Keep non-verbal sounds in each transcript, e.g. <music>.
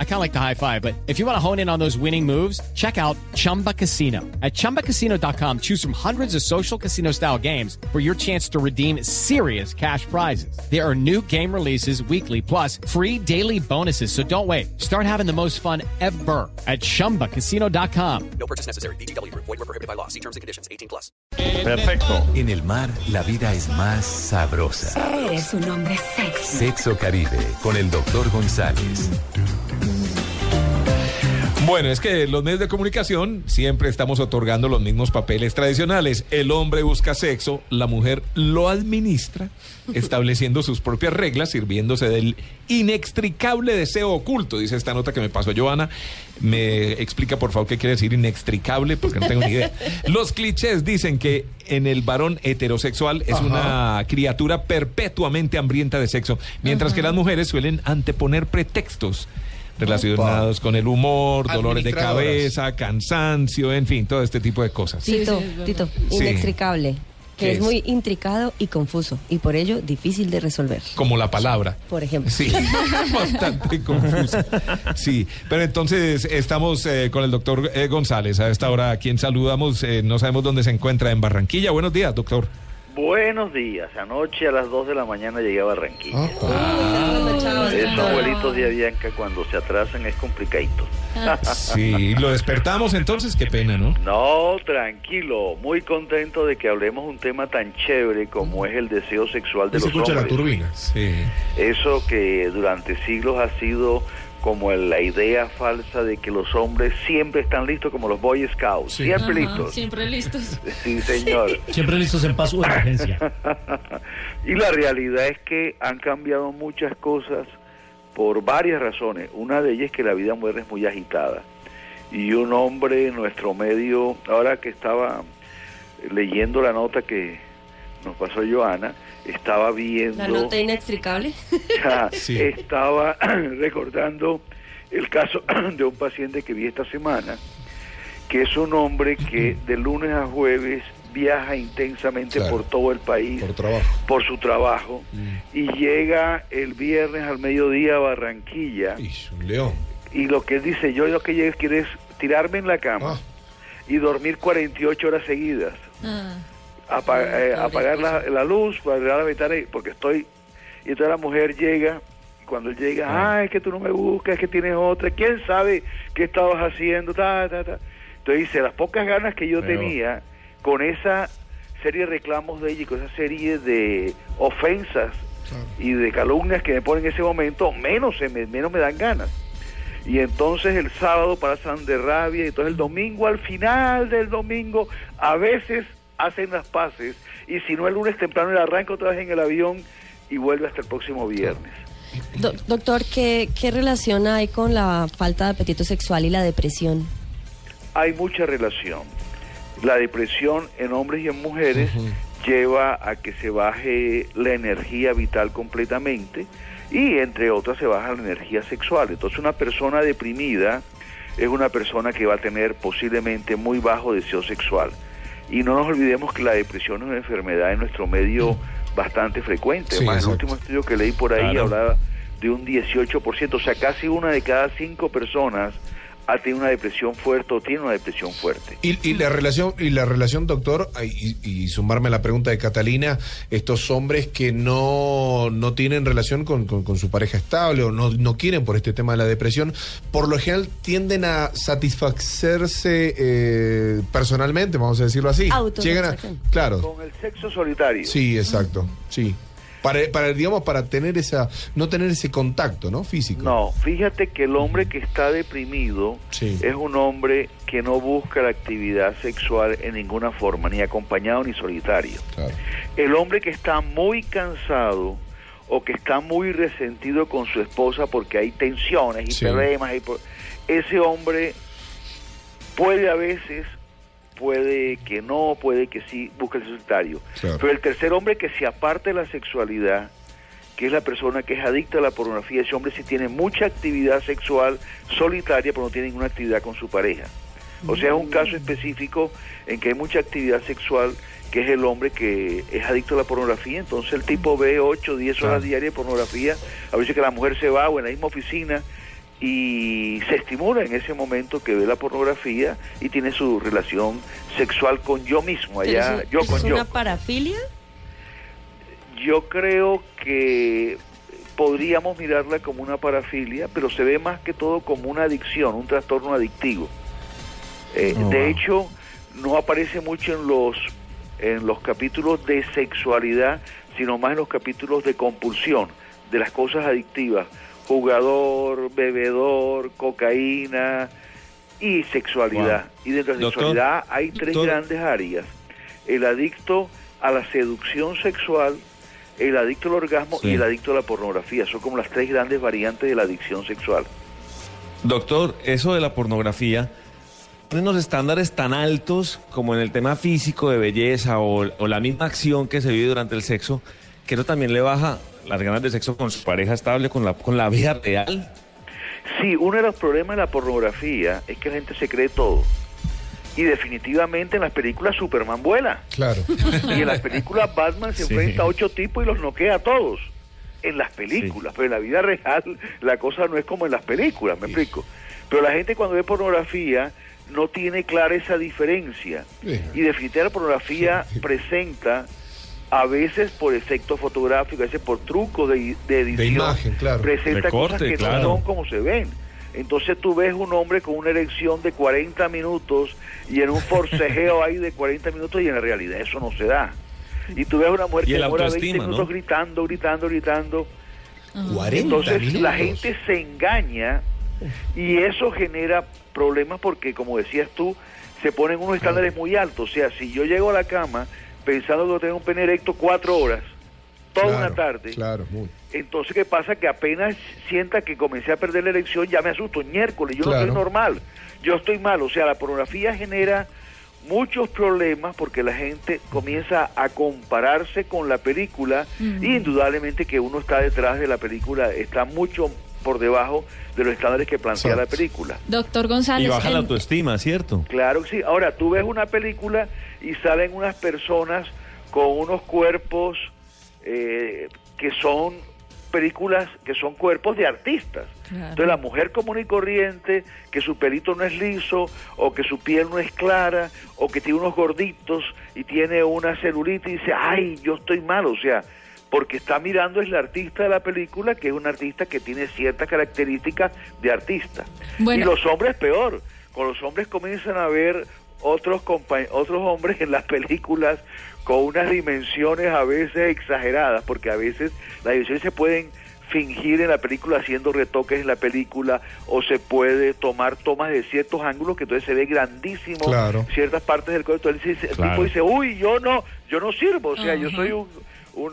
I kind of like the high five, but if you want to hone in on those winning moves, check out Chumba Casino. At chumbacasino.com, choose from hundreds of social casino style games for your chance to redeem serious cash prizes. There are new game releases weekly, plus free daily bonuses. So don't wait. Start having the most fun ever at chumbacasino.com. No purchase necessary. BGW. Void were prohibited by law. See terms and conditions. 18 plus. Perfecto. En el mar, la vida es más sabrosa. Eres un hombre sexy. Sexo Caribe, con el doctor González. Bueno, es que los medios de comunicación siempre estamos otorgando los mismos papeles tradicionales. El hombre busca sexo, la mujer lo administra, estableciendo sus propias reglas, sirviéndose del inextricable deseo oculto, dice esta nota que me pasó Joana. Me explica por favor qué quiere decir inextricable, porque no tengo ni idea. Los clichés dicen que en el varón heterosexual es una criatura perpetuamente hambrienta de sexo, mientras que las mujeres suelen anteponer pretextos relacionados con el humor, dolores de cabeza, cansancio, en fin, todo este tipo de cosas. Tito, Tito, inextricable, ¿Qué que es es? muy intricado y confuso y por ello difícil de resolver. Como la palabra. Por ejemplo. Sí, <laughs> bastante confuso. Sí, pero entonces estamos eh, con el doctor eh, González. A esta hora, a quien saludamos, eh, no sabemos dónde se encuentra en Barranquilla. Buenos días, doctor. Buenos días. Anoche a las 2 de la mañana llegué a Barranquilla. Ah. Esos abuelitos de Avianca cuando se atrasan es complicadito. <laughs> Sí, lo despertamos entonces, qué pena, ¿no? No, tranquilo. Muy contento de que hablemos un tema tan chévere como es el deseo sexual de Se los escucha la hombres. turbina. Sí. Eso que durante siglos ha sido como la idea falsa de que los hombres siempre están listos como los Boy Scouts. Siempre listos. Siempre listos. <laughs> Sí, señor. Siempre listos en paso de emergencia. <laughs> y la realidad es que han cambiado muchas cosas por varias razones. Una de ellas es que la vida moderna es muy agitada. Y un hombre en nuestro medio, ahora que estaba leyendo la nota que nos pasó Joana, estaba viendo... La nota inextricable. <laughs> Ya, Sí. estaba <clears throat> recordando el caso <clears throat> de un paciente que vi esta semana, que es un hombre que <clears throat> de lunes a jueves viaja intensamente Claro. por todo el país Por trabajo. por su trabajo Mm. y llega el viernes al mediodía a Barranquilla Ish, un león. y lo que él dice, yo lo que llegué quiero es tirarme en la cama Ah. y dormir 48 horas seguidas. Ah, apa- eh, apagar la, la luz, apagar la ventana, y- porque estoy... Y entonces la mujer llega, y cuando él llega, ah, es que tú no me buscas, es que tienes otra, ¿quién sabe qué estabas haciendo? Ta, ta, ta. Entonces dice, las pocas ganas que yo Pero- tenía con esa serie de reclamos de ella y con esa serie de ofensas Claro. y de calumnias que me ponen en ese momento, menos, se me, menos me dan ganas. Y entonces el sábado pasan de rabia y entonces el domingo, al final del domingo, a veces hacen las paces y si no el lunes temprano el arranca otra vez en el avión y vuelve hasta el próximo viernes. Do- doctor, ¿qué, ¿qué relación hay con la falta de apetito sexual y la depresión? Hay mucha relación. La depresión en hombres y en mujeres lleva a que se baje la energía vital completamente y entre otras se baja la energía sexual. Entonces una persona deprimida es una persona que va a tener posiblemente muy bajo deseo sexual. Y no nos olvidemos que la depresión es una enfermedad en nuestro medio bastante frecuente. Sí, Además, el último estudio que leí por ahí Claro. hablaba de un 18%, o sea, casi una de cada cinco personas ha tenido una depresión fuerte o tiene una depresión fuerte. Y, y la relación, y la relación, doctor, y, y sumarme a la pregunta de Catalina, estos hombres que no, no tienen relación con, con- con su pareja estable o no, no quieren por este tema de la depresión, por lo general tienden a satisfacerse eh, personalmente, vamos a decirlo así. Llegan a, claro, Con el sexo solitario. sí, exacto, sí. Para, para, digamos, para tener esa, no tener ese contacto, ¿no? Físico. No, fíjate que el hombre que está deprimido Sí. es un hombre que no busca la actividad sexual en ninguna forma, ni acompañado ni solitario. Claro. El hombre que está muy cansado o que está muy resentido con su esposa porque hay tensiones y Sí. problemas, y por- ese hombre puede a veces, puede que no, puede que sí, busca el solitario. Claro. Pero el tercer hombre que se aparte de la sexualidad, que es la persona que es adicta a la pornografía, ese hombre sí tiene mucha actividad sexual solitaria, pero no tiene ninguna actividad con su pareja. O sea, es un caso específico en que hay mucha actividad sexual que es el hombre que es adicto a la pornografía, entonces el tipo ve 8, 10 horas diarias de pornografía, a veces que la mujer se va o en la misma oficina y se estimula en ese momento que ve la pornografía y tiene su relación sexual con yo mismo, allá, eso- yo ¿eso con ¿Es yo. una parafilia? Yo creo que podríamos mirarla como una parafilia, pero se ve más que todo como una adicción, un trastorno adictivo. Eh, Oh, de wow. hecho, no aparece mucho en los en los capítulos de sexualidad, sino más en los capítulos de compulsión, de las cosas adictivas, jugador, bebedor, cocaína y sexualidad. Wow. Y dentro de la Doctor, sexualidad hay tres doctor. grandes áreas. El adicto a la seducción sexual, el adicto al orgasmo Sí. y el adicto a la pornografía. Son como las tres grandes variantes de la adicción sexual. Doctor, eso de la pornografía, ¿tiene unos estándares tan altos como en el tema físico de belleza o, o la misma acción que se vive durante el sexo, que eso también le baja las ganas de sexo con su pareja estable, con la, con la vida real? Sí, uno de los problemas de la pornografía es que la gente se cree todo. Y definitivamente en las películas Superman vuela. Claro. Y en las películas Batman se Sí. enfrenta a ocho tipos y los noquea a todos. En las películas, pero en la vida real la cosa no es como en las películas, me explico. Pero la gente cuando ve pornografía no tiene clara esa diferencia. Sí. Y definitivamente la pornografía presenta a veces por efecto fotográfico, a veces por trucos de, de edición, imagen, claro. presenta De cosas que claro. no son como se ven. Entonces tú ves un hombre con una erección de 40 minutos y en un forcejeo <laughs> ahí de 40 minutos y en la realidad eso no se da. Y tú ves una mujer Y que demora 20 autoestima, minutos ¿no? gritando, gritando, gritando. 40 Entonces minutos. la gente se engaña y eso genera problemas porque, como decías tú, se ponen unos estándares muy altos. O sea, si yo llego a la cama pensando que tengo un pene erecto cuatro horas, toda Claro, una tarde, Claro, muy. entonces, ¿qué pasa? Que apenas sienta que comencé a perder la elección, ya me asusto, miércoles, yo no estoy normal, yo estoy mal. O sea, la pornografía genera muchos problemas porque la gente comienza a compararse con la película y indudablemente que uno está detrás de la película, está mucho por debajo de los estándares que plantea la película. Doctor González, Y baja la autoestima, ¿cierto? Claro que sí. Ahora, tú ves una película y salen unas personas con unos cuerpos eh, que son películas, que son cuerpos de artistas. Claro. Entonces la mujer común y corriente, que su pelito no es liso, o que su piel no es clara, o que tiene unos gorditos y tiene una celulitis, y dice, ay, yo estoy mal, o sea, porque está mirando es la artista de la película, que es un artista que tiene ciertas características de artista. Bueno. Y los hombres peor, con los hombres comienzan a ver otros compa- otros hombres en las películas con unas dimensiones a veces exageradas, porque a veces las dimensiones se pueden fingir en la película haciendo retoques en la película o se puede tomar tomas de ciertos ángulos que entonces se ve grandísimo Claro. ciertas partes del cuerpo entonces dice- el Claro. tipo dice uy yo no yo no sirvo o sea yo soy un, un-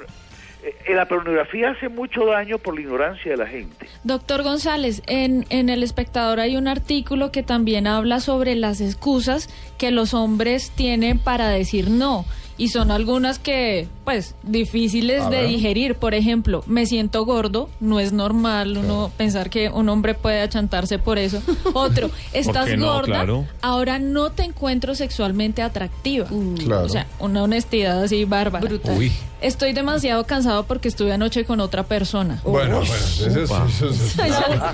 la pornografía hace mucho daño por la ignorancia de la gente Doctor González, en, en El Espectador hay un artículo que también habla sobre las excusas que los hombres tienen para decir no. Y son algunas que, pues, difíciles A de ver. digerir. Por ejemplo, me siento gordo, no es normal uno pensar que un hombre puede achantarse por eso. <laughs> Otro, estás no? gorda, Claro. ahora no te encuentro sexualmente atractiva. Claro. O sea, una honestidad así bárbara. Uy. Estoy demasiado cansado porque estuve anoche con otra persona. Bueno, bueno, eso es- es- Eso- Es eso una-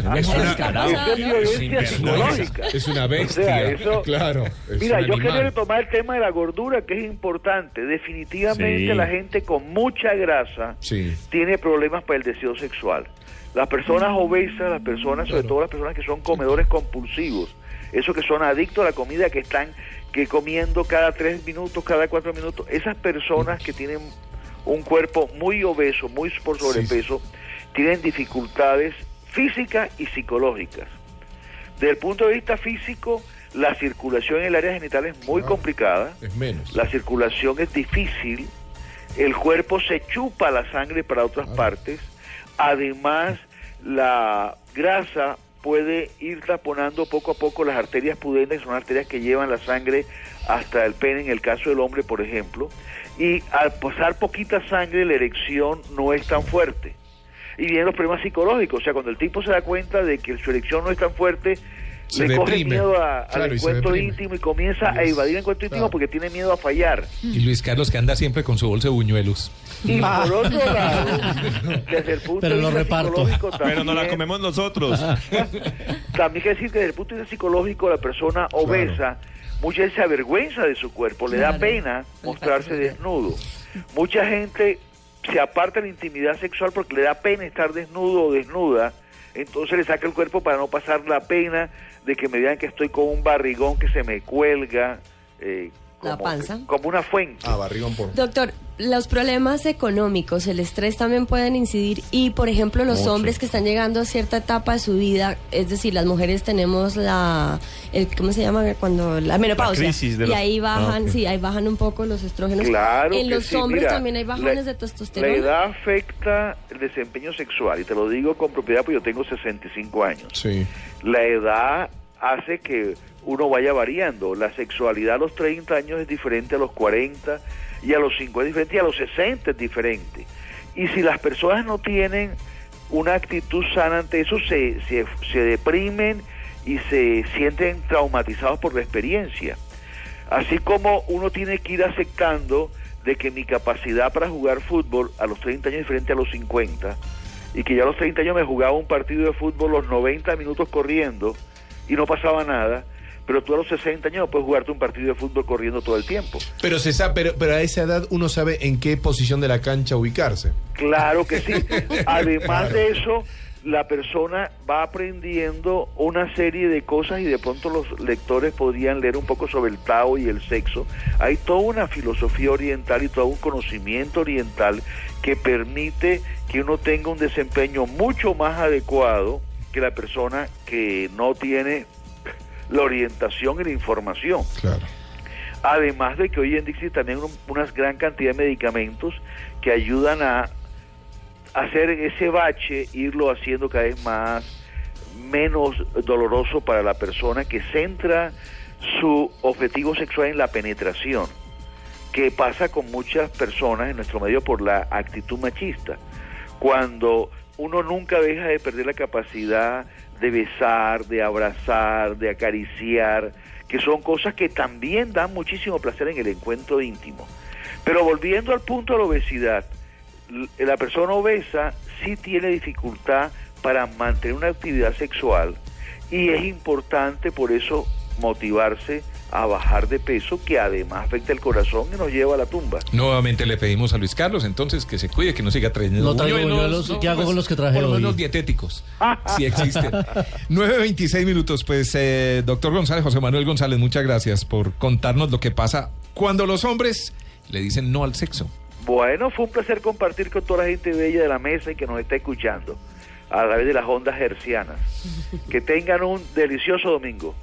una O bestia. sea, eso- claro. es Mira, yo animal. quería retomar el tema de la gordura, que es importante. Definitivamente Sí. la gente con mucha grasa Sí. tiene problemas para el deseo sexual. Las personas obesas, las personas, sobre Claro. todo las personas que son comedores compulsivos, esos que son adictos a la comida, que están que comiendo cada tres minutos, cada cuatro minutos, esas personas que tienen un cuerpo muy obeso, muy por sobrepeso, tienen dificultades físicas y psicológicas. Desde el punto de vista físico, la circulación en el área genital es muy Ah. complicada, Es menos. la circulación es difícil, el cuerpo se chupa la sangre para otras partes, además la grasa puede ir taponando poco a poco las arterias pudentes, que son arterias que llevan la sangre hasta el pene, en el caso del hombre, por ejemplo, y al pasar poquita sangre la erección no es tan fuerte. Y vienen los problemas psicológicos, o sea, cuando el tipo se da cuenta de que su erección no es tan fuerte, Se le coge deprime. miedo a- Claro, al encuentro íntimo y comienza a evadir el encuentro íntimo porque tiene miedo a fallar. Y Luis Carlos que anda siempre con su bolsa de buñuelos. Y por otro lado, <laughs> desde el punto Pero de lo vista reparto. psicológico Pero no la también- comemos nosotros. <laughs> También hay que decir que desde el punto de vista psicológico la persona obesa muchas veces se avergüenza de su cuerpo, le da pena mostrarse desnudo. Mucha gente se aparta de la intimidad sexual porque le da pena estar desnudo o desnuda, entonces le saca el cuerpo para no pasar la pena de que me vean que estoy con un barrigón que se me cuelga. eh, La como- panza. Como una fuente. Ah, barrigón por. Doctor, los problemas económicos, el estrés también pueden incidir y, por ejemplo, los Mucho. hombres que están llegando a cierta etapa de su vida, es decir, las mujeres tenemos la, el, ¿cómo se llama? Cuando la menopausia. crisis de y los- ahí bajan, Ah, ok. sí, ahí bajan un poco los estrógenos. Claro en los sí, hombres mira, también hay bajones la- de testosterona. La edad afecta el desempeño sexual y te lo digo con propiedad porque yo tengo 65 años. Sí. La edad hace que uno vaya variando. La sexualidad a los 30 años es diferente a los 40 y a los 50 es diferente y a los 60 es diferente. Y si las personas no tienen una actitud sana ante eso, se, se, se deprimen y se sienten traumatizados por la experiencia. Así como uno tiene que ir aceptando de que mi capacidad para jugar fútbol a los 30 años es diferente a los 50 y que ya a los 30 años me jugaba un partido de fútbol los 90 minutos corriendo y no pasaba nada, pero tú a los 60 años no puedes jugarte un partido de fútbol corriendo todo el tiempo. Pero, se sabe, pero, pero a esa edad uno sabe en qué posición de la cancha ubicarse. Claro que sí. <laughs> Además Claro. de eso, la persona va aprendiendo una serie de cosas y de pronto los lectores podrían leer un poco sobre el Tao y el sexo. Hay toda una filosofía oriental y todo un conocimiento oriental que permite que uno tenga un desempeño mucho más adecuado que la persona que no tiene la orientación y la información. Claro. Además de que hoy en día existe también un- una gran cantidad de medicamentos que ayudan a hacer ese bache, irlo haciendo cada vez más, menos doloroso para la persona que centra su objetivo sexual en la penetración, que pasa con muchas personas en nuestro medio por la actitud machista. Cuando uno nunca deja de perder la capacidad de besar, de abrazar, de acariciar, que son cosas que también dan muchísimo placer en el encuentro íntimo. Pero volviendo al punto de la obesidad, la persona obesa sí tiene dificultad para mantener una actividad sexual y es importante por eso motivarse a bajar de peso que además afecta el corazón y nos lleva a la tumba. Nuevamente le pedimos a Luis Carlos entonces que se cuide, que no siga trayendo No traigo buñuelos, ¿qué hago con los que traje Por lo hoy? menos dietéticos, <laughs> si existen. 9.26 minutos, pues eh, doctor González, José Manuel González, muchas gracias por contarnos lo que pasa cuando los hombres le dicen no al sexo. Bueno, fue un placer compartir con toda la gente bella de la mesa y que nos está escuchando a través de las ondas hercianas. Que tengan un delicioso domingo.